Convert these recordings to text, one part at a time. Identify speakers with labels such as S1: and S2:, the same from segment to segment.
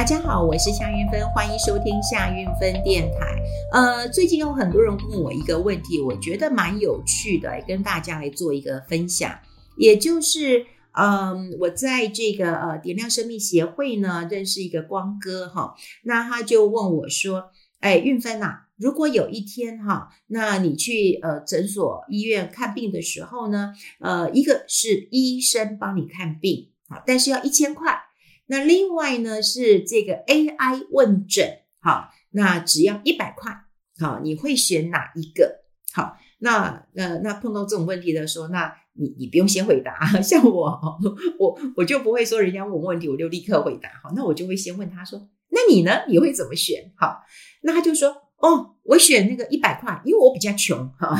S1: 大家好，我是夏云芬，欢迎收听夏云芬电台。呃，最近有很多人问我一个问题，我觉得蛮有趣的，跟大家来做一个分享。也就是，嗯、我在这个呃点亮生命协会呢，认识一个光哥哈，那他就问我说：“哎，运芬呐，如果有一天哈，那你去呃诊所医院看病的时候呢，呃，一个是医生帮你看病啊，但是要一千块。”那另外呢是这个 AI 问诊，好，那只要一百块，好，你会选哪一个？好，那那那碰到这种问题的时候，那你你不用先回答，像我，我我就不会说人家问问题我就立刻回答，好，那我就会先问他说，那你呢？你会怎么选？好，那他就说，哦，我选那个一百块，因为我比较穷，哈，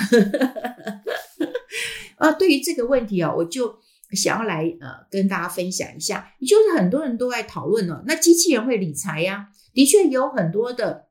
S1: 啊，对于这个问题啊，我就。想要来呃跟大家分享一下，就是很多人都在讨论了，那机器人会理财呀？的确有很多的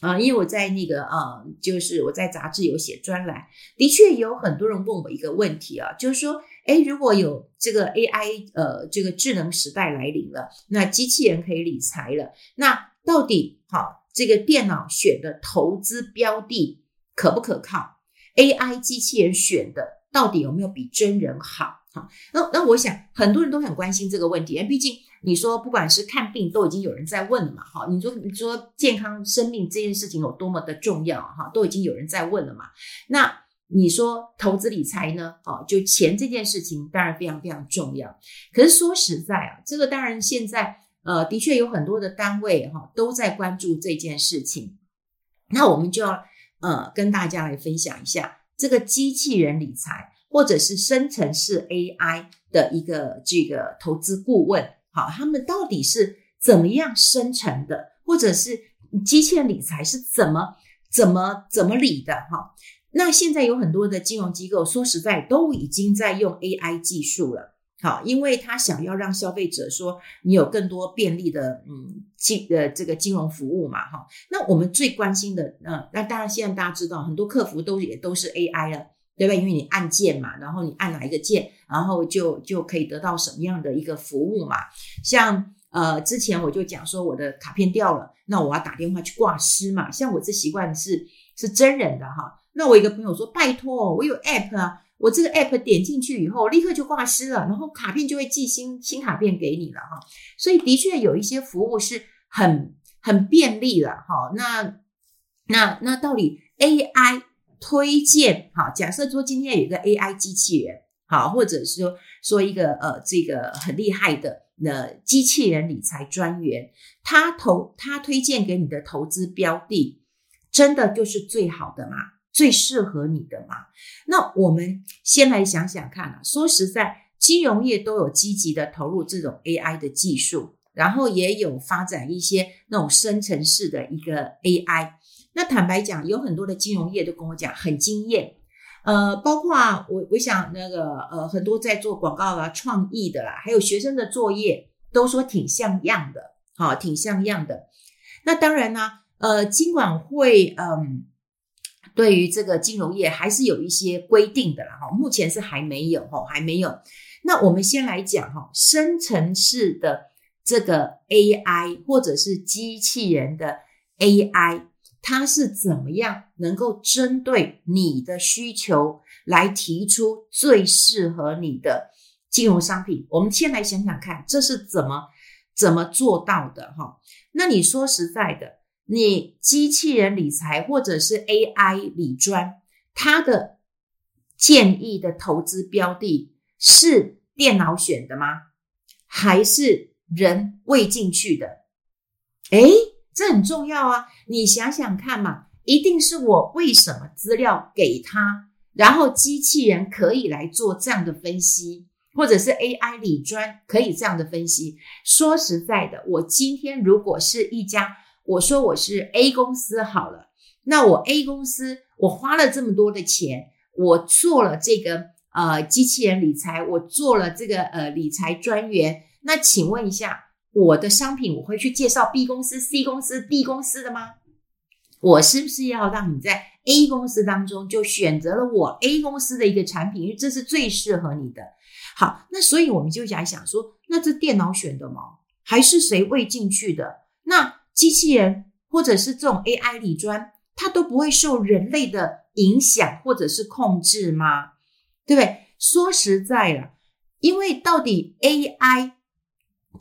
S1: 啊、因为我在那个呃，就是我在杂志有写专栏，的确有很多人问我一个问题啊，就是说，诶，如果有这个 AI 呃这个智能时代来临了，那机器人可以理财了，那到底好这个电脑选的投资标的可不可靠？AI 机器人选的到底有没有比真人好？好，那那我想很多人都很关心这个问题，因为毕竟你说不管是看病都已经有人在问了嘛，哈，你说你说健康生命这件事情有多么的重要，哈，都已经有人在问了嘛。那你说投资理财呢？哦，就钱这件事情当然非常非常重要。可是说实在啊，这个当然现在呃的确有很多的单位哈都在关注这件事情。那我们就要呃跟大家来分享一下这个机器人理财。或者是生成式 AI 的一个这个投资顾问，好，他们到底是怎么样生成的？或者是机器人理财是怎么怎么怎么理的？哈，那现在有很多的金融机构，说实在都已经在用 AI 技术了，好，因为他想要让消费者说你有更多便利的嗯金呃这个金融服务嘛，哈，那我们最关心的，呃，那当然现在大家知道很多客服都也都是 AI 了。对吧？因为你按键嘛，然后你按哪一个键，然后就就可以得到什么样的一个服务嘛。像呃，之前我就讲说我的卡片掉了，那我要打电话去挂失嘛。像我这习惯是是真人的哈。那我一个朋友说，拜托，我有 app 啊，我这个 app 点进去以后，立刻就挂失了，然后卡片就会寄新新卡片给你了哈。所以的确有一些服务是很很便利了哈。那那那到底 AI？推荐好，假设说今天有一个 AI 机器人，好，或者是说说一个呃这个很厉害的那机器人理财专员，他投他推荐给你的投资标的，真的就是最好的吗？最适合你的吗？那我们先来想想看啊，说实在，金融业都有积极的投入这种 AI 的技术，然后也有发展一些那种生成式的一个 AI。那坦白讲，有很多的金融业都跟我讲很惊艳，呃，包括我，我想那个呃，很多在做广告啊、创意的啦，还有学生的作业都说挺像样的，好，挺像样的。那当然呢，呃，金管会嗯，对于这个金融业还是有一些规定的啦，哈，目前是还没有，哈，还没有。那我们先来讲哈，生成式的这个 AI 或者是机器人的 AI。他是怎么样能够针对你的需求来提出最适合你的金融商品？我们先来想想看，这是怎么怎么做到的哈？那你说实在的，你机器人理财或者是 AI 理专，它的建议的投资标的是电脑选的吗？还是人喂进去的？诶这很重要啊！你想想看嘛，一定是我为什么资料给他，然后机器人可以来做这样的分析，或者是 AI 理专可以这样的分析。说实在的，我今天如果是一家，我说我是 A 公司好了，那我 A 公司我花了这么多的钱，我做了这个呃机器人理财，我做了这个呃理财专员，那请问一下。我的商品我会去介绍 B 公司、C 公司、D 公司的吗？我是不是要让你在 A 公司当中就选择了我 A 公司的一个产品，因为这是最适合你的。好，那所以我们就想一想说，那这电脑选的吗？还是谁喂进去的？那机器人或者是这种 AI 理专，它都不会受人类的影响或者是控制吗？对不对？说实在了，因为到底 AI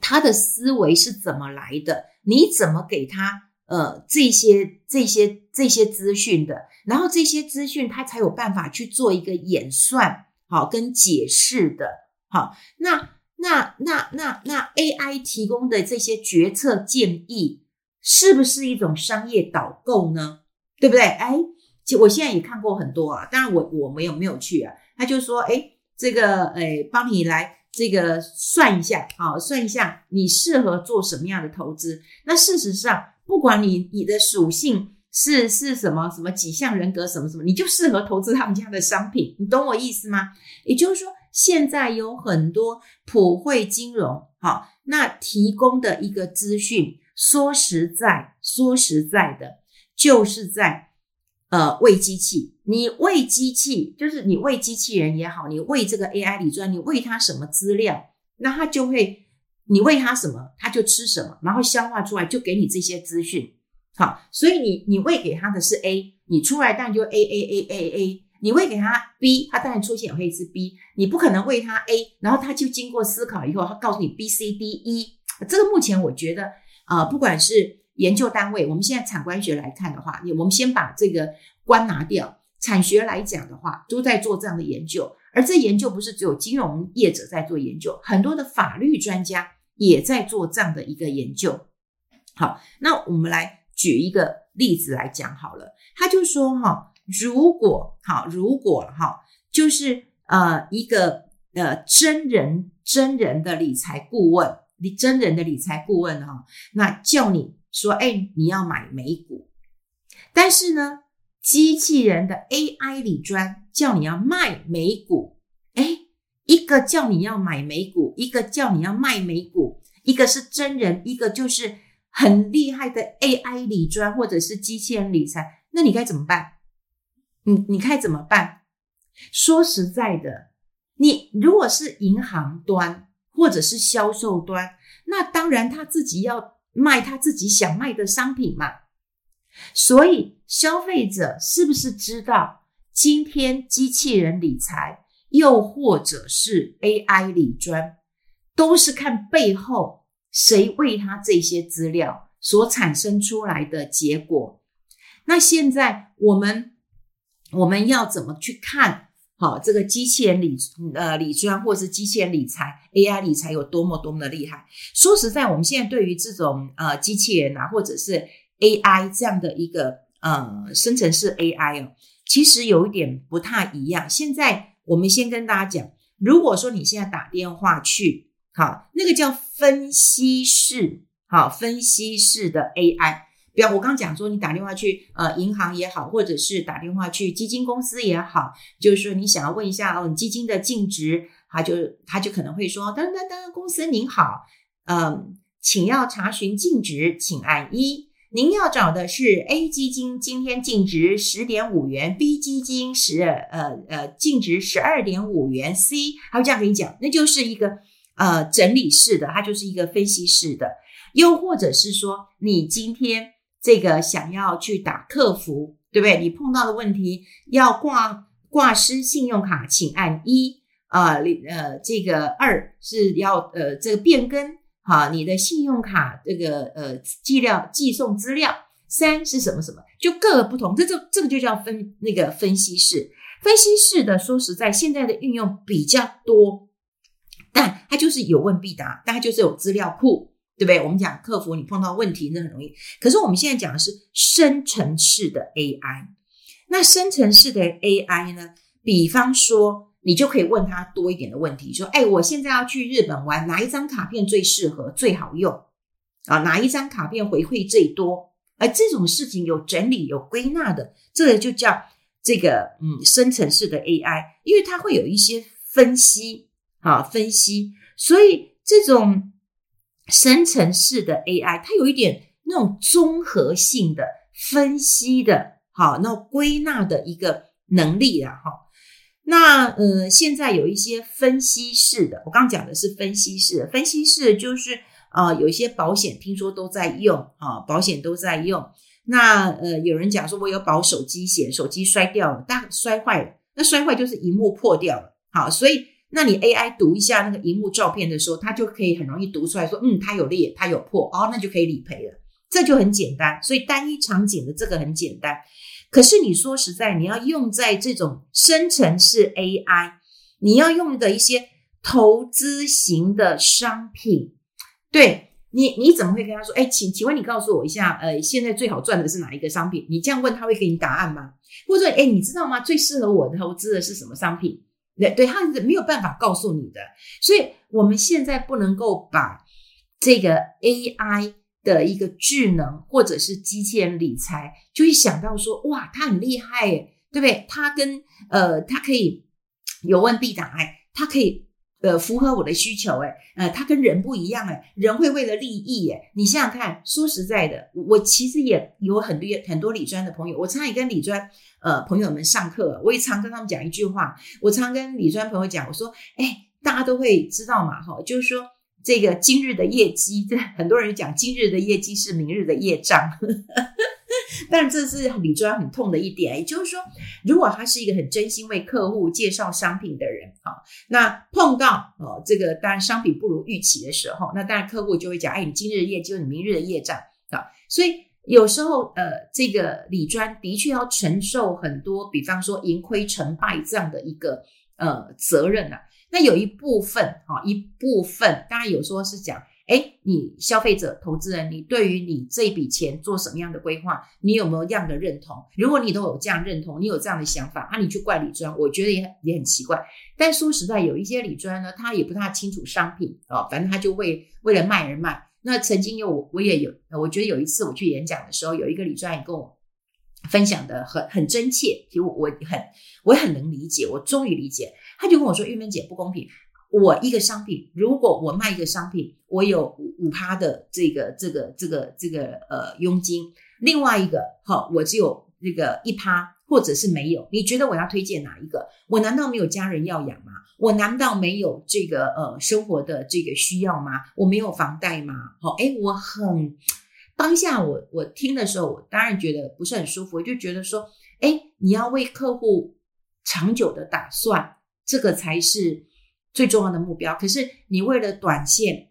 S1: 他的思维是怎么来的？你怎么给他呃这些这些这些资讯的？然后这些资讯他才有办法去做一个演算，好跟解释的。好，那那那那那 AI 提供的这些决策建议，是不是一种商业导购呢？对不对？哎，其实我现在也看过很多啊，当然我我没有没有去啊。他就说，哎，这个哎，帮你来这个算一下，好，算一下你适合做什么样的投资。那事实上，不管你你的属性是是什么什么几项人格什么什么，你就适合投资他们家的商品。你懂我意思吗？也就是说，现在有很多普惠金融，好，那提供的一个资讯，说实在，说实在的。就是在，呃，喂机器。你喂机器，就是你喂机器人也好，你喂这个 AI 理专，你喂它什么资料，那它就会，你喂它什么，它就吃什么，然后消化出来就给你这些资讯。好，所以你你喂给它的是 A，你出来当然就 A A A A A。你喂给它 B，它当然出现也会是 B。你不可能喂它 A，然后它就经过思考以后，它告诉你 B C D E。这个目前我觉得，啊、呃，不管是研究单位，我们现在产官学来看的话，我们先把这个官拿掉。产学来讲的话，都在做这样的研究，而这研究不是只有金融业者在做研究，很多的法律专家也在做这样的一个研究。好，那我们来举一个例子来讲好了。他就说哈，如果好，如果哈，就是呃一个呃真人真人的理财顾问，你真人的理财顾问哈，那叫你。说，哎，你要买美股，但是呢，机器人的 AI 理专叫你要卖美股，哎，一个叫你要买美股，一个叫你要卖美股，一个是真人，一个就是很厉害的 AI 理专或者是机器人理财，那你该怎么办？你你该怎么办？说实在的，你如果是银行端或者是销售端，那当然他自己要。卖他自己想卖的商品嘛，所以消费者是不是知道今天机器人理财，又或者是 AI 理专，都是看背后谁喂他这些资料所产生出来的结果。那现在我们我们要怎么去看？好，这个机器人理呃理专，或是机器人理财 AI 理财有多么多么的厉害？说实在，我们现在对于这种呃机器人啊，或者是 AI 这样的一个呃生成式 AI 哦，其实有一点不太一样。现在我们先跟大家讲，如果说你现在打电话去，好，那个叫分析式，好，分析式的 AI。比方我刚刚讲说，你打电话去呃银行也好，或者是打电话去基金公司也好，就是说你想要问一下哦，你基金的净值，他就他就可能会说，噔噔噔，公司您好，嗯，请要查询净值，请按一。您要找的是 A 基金，今天净值十点五元；B 基金十呃呃净值十二点五元；C，他会这样跟你讲，那就是一个呃整理式的，它就是一个分析式的，又或者是说你今天。这个想要去打客服，对不对？你碰到的问题要挂挂失信用卡，请按一啊，呃，这个二是要呃这个变更哈，你的信用卡这个呃寄料寄送资料，三是什么什么，就各个不同，这这这个就叫分那个分析式，分析式的说实在，现在的运用比较多，但它就是有问必答，但它就是有资料库。对不对？我们讲客服，你碰到问题那很容易。可是我们现在讲的是深层式的 AI。那深层式的 AI 呢？比方说，你就可以问他多一点的问题，说：“哎，我现在要去日本玩，哪一张卡片最适合、最好用？啊，哪一张卡片回馈最多？”而这种事情有整理、有归纳的，这个就叫这个嗯深层式的 AI，因为它会有一些分析啊分析，所以这种。生成式的 AI，它有一点那种综合性的分析的，好，那归纳的一个能力啊，哈。那呃，现在有一些分析式的，我刚讲的是分析式的，分析式就是啊、呃，有一些保险听说都在用啊，保险都在用。那呃，有人讲说我有保手机险，手机摔掉了，但摔坏了，那摔坏就是荧幕破掉了。好，所以那你 AI 读一下那个荧幕照片的时候，它就可以很容易读出来说，嗯，它有裂，它有破，哦，那就可以理赔了。这就很简单，所以单一场景的这个很简单。可是你说实在，你要用在这种生成式 AI，你要用的一些投资型的商品，对你，你怎么会跟他说？哎，请请问你告诉我一下，呃，现在最好赚的是哪一个商品？你这样问他会给你答案吗？或者，哎，你知道吗？最适合我投资的是什么商品？对，对，他是没有办法告诉你的。所以我们现在不能够把这个 AI。的一个智能或者是机器人理财，就会想到说，哇，他很厉害耶，对不对？他跟呃，他可以有问必答，哎，他可以呃符合我的需求，哎，呃，他跟人不一样，哎，人会为了利益，哎，你想想看，说实在的，我其实也有很多很多理专的朋友，我常常也跟理专呃朋友们上课，我也常跟他们讲一句话，我常跟理专朋友讲，我说，哎，大家都会知道嘛，哈，就是说。这个今日的业绩，这很多人讲今日的业绩是明日的业障，但这是李专很痛的一点。也就是说，如果他是一个很真心为客户介绍商品的人，啊，那碰到哦这个当然商品不如预期的时候，那当然客户就会讲，哎，你今日的业绩你明日的业障啊。所以有时候呃，这个李专的确要承受很多，比方说盈亏成败这样的一个呃责任啊。那有一部分啊，一部分当然有说是讲，诶，你消费者、投资人，你对于你这笔钱做什么样的规划，你有没有这样的认同？如果你都有这样认同，你有这样的想法，那、你去怪李专，我觉得也也很奇怪。但说实在，有一些李专呢，他也不太清楚商品啊，反正他就为为了卖而卖。那曾经有我我也有，我觉得有一次我去演讲的时候，有一个李专也跟我分享的很很真切，其实我很我很能理解，我终于理解。他就跟我说：“玉芬姐不公平，我一个商品，如果我卖一个商品，我有五五趴的这个这个这个这个呃佣金，另外一个好，我只有这个一趴，或者是没有。你觉得我要推荐哪一个？我难道没有家人要养吗？我难道没有这个呃生活的这个需要吗？我没有房贷吗？好，哎，我很当下我我听的时候，我当然觉得不是很舒服，我就觉得说，哎，你要为客户长久的打算。”这个才是最重要的目标。可是你为了短线，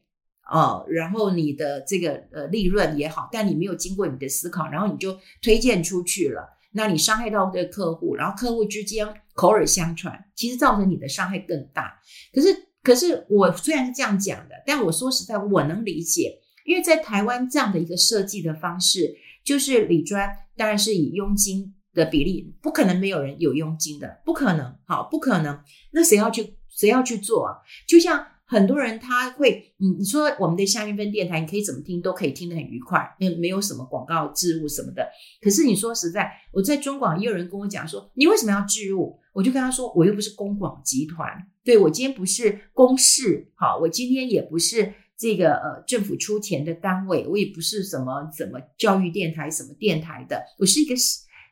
S1: 呃，然后你的这个呃利润也好，但你没有经过你的思考，然后你就推荐出去了，那你伤害到这个客户，然后客户之间口耳相传，其实造成你的伤害更大。可是，可是我虽然是这样讲的，但我说实在，我能理解，因为在台湾这样的一个设计的方式，就是理专当然是以佣金。的比例不可能没有人有佣金的，不可能，好，不可能。那谁要去谁要去做啊？就像很多人他会，你你说我们的夏韵芬电台，你可以怎么听都可以听得很愉快，没没有什么广告置入什么的。可是你说实在，我在中广也有人跟我讲说，你为什么要置入？我就跟他说，我又不是公广集团，对，我今天不是公视，好，我今天也不是这个呃政府出钱的单位，我也不是什么什么教育电台什么电台的，我是一个。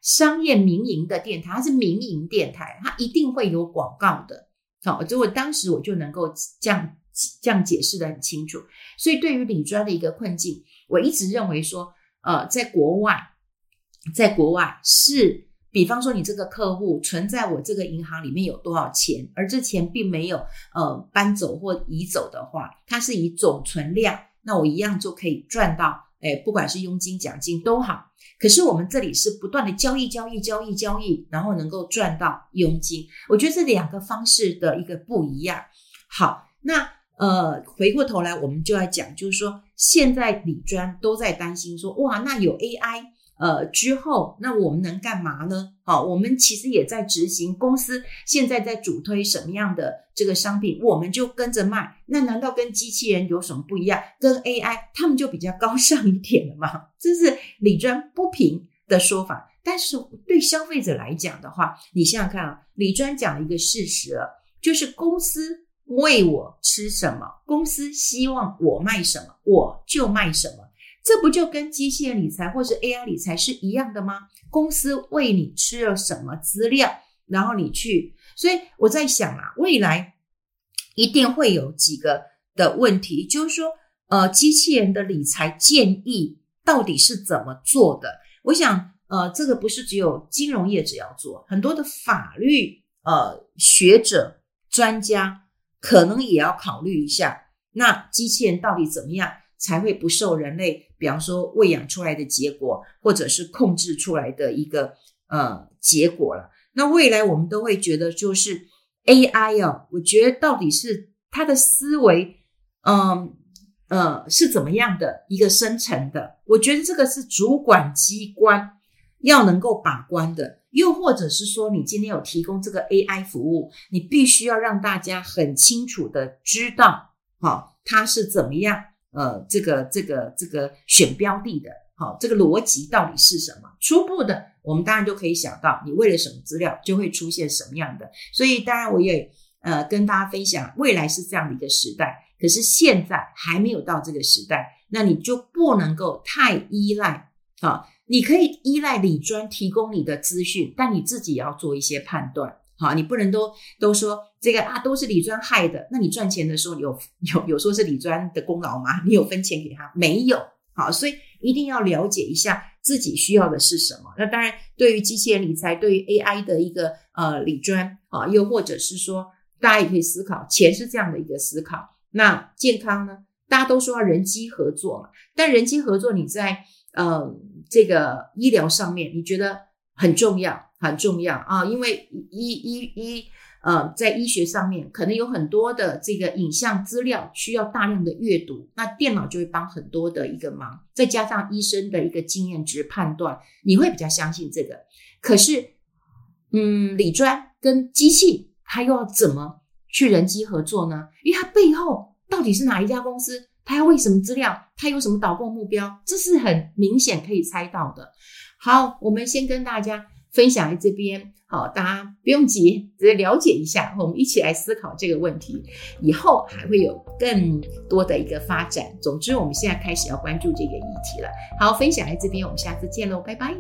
S1: 商业民营的电台，它是民营电台，它一定会有广告的。好，所以我当时我就能够这样这样解释的很清楚。所以对于理专的一个困境，我一直认为说，呃，在国外，在国外是，比方说你这个客户存在我这个银行里面有多少钱，而这钱并没有呃搬走或移走的话，它是以总存量，那我一样就可以赚到。哎，不管是佣金、奖金都好，可是我们这里是不断的交易、交易、交易、交易，然后能够赚到佣金。我觉得这两个方式的一个不一样。好，那呃，回过头来我们就要讲，就是说现在李专都在担心说，哇，那有 AI。呃，之后那我们能干嘛呢？好，我们其实也在执行，公司现在在主推什么样的这个商品，我们就跟着卖。那难道跟机器人有什么不一样？跟 AI 他们就比较高尚一点了吗？这是李专不平的说法。但是对消费者来讲的话，你想想看啊，李专讲了一个事实，就是公司喂我吃什么，公司希望我卖什么，我就卖什么。这不就跟机器人理财或是 AI 理财是一样的吗？公司喂你吃了什么资料，然后你去。所以我在想啊，未来一定会有几个的问题，就是说，呃，机器人的理财建议到底是怎么做的？我想，呃，这个不是只有金融业者要做，很多的法律呃学者专家可能也要考虑一下，那机器人到底怎么样才会不受人类，比方说喂养出来的结果，或者是控制出来的一个呃结果了？那未来我们都会觉得，就是 AI 哦，我觉得到底是它的思维，嗯。呃，是怎么样的一个生成的？我觉得这个是主管机关要能够把关的，又或者是说，你今天有提供这个 AI 服务，你必须要让大家很清楚的知道，好，它是怎么样，呃，这个这个这个选标的的，好，这个逻辑到底是什么？初步的，我们当然就可以想到，你为了什么资料就会出现什么样的。所以，当然我也呃跟大家分享，未来是这样的一个时代。可是现在还没有到这个时代，那你就不能够太依赖啊！你可以依赖理专提供你的资讯，但你自己也要做一些判断，好，你不能都都说这个啊都是理专害的。那你赚钱的时候有有有说是理专的功劳吗？你有分钱给他没有？好，所以一定要了解一下自己需要的是什么。那当然，对于机器人理财，对于 AI 的一个呃理专啊，又或者是说，大家也可以思考，钱是这样的一个思考。那健康呢？大家都说要人机合作嘛，但人机合作你在呃这个医疗上面，你觉得很重要，很重要啊，因为医医医呃在医学上面可能有很多的这个影像资料需要大量的阅读，那电脑就会帮很多的一个忙，再加上医生的一个经验值判断，你会比较相信这个。可是，嗯，理专跟机器，它又要怎么？去人机合作呢？因为它背后到底是哪一家公司？它要为什么资料？它有什么导购目标？这是很明显可以猜到的。好，我们先跟大家分享在这边。好，大家不用急，只是了解一下。我们一起来思考这个问题，以后还会有更多的一个发展。总之，我们现在开始要关注这个议题了。好，分享在这边，我们下次见喽，拜拜。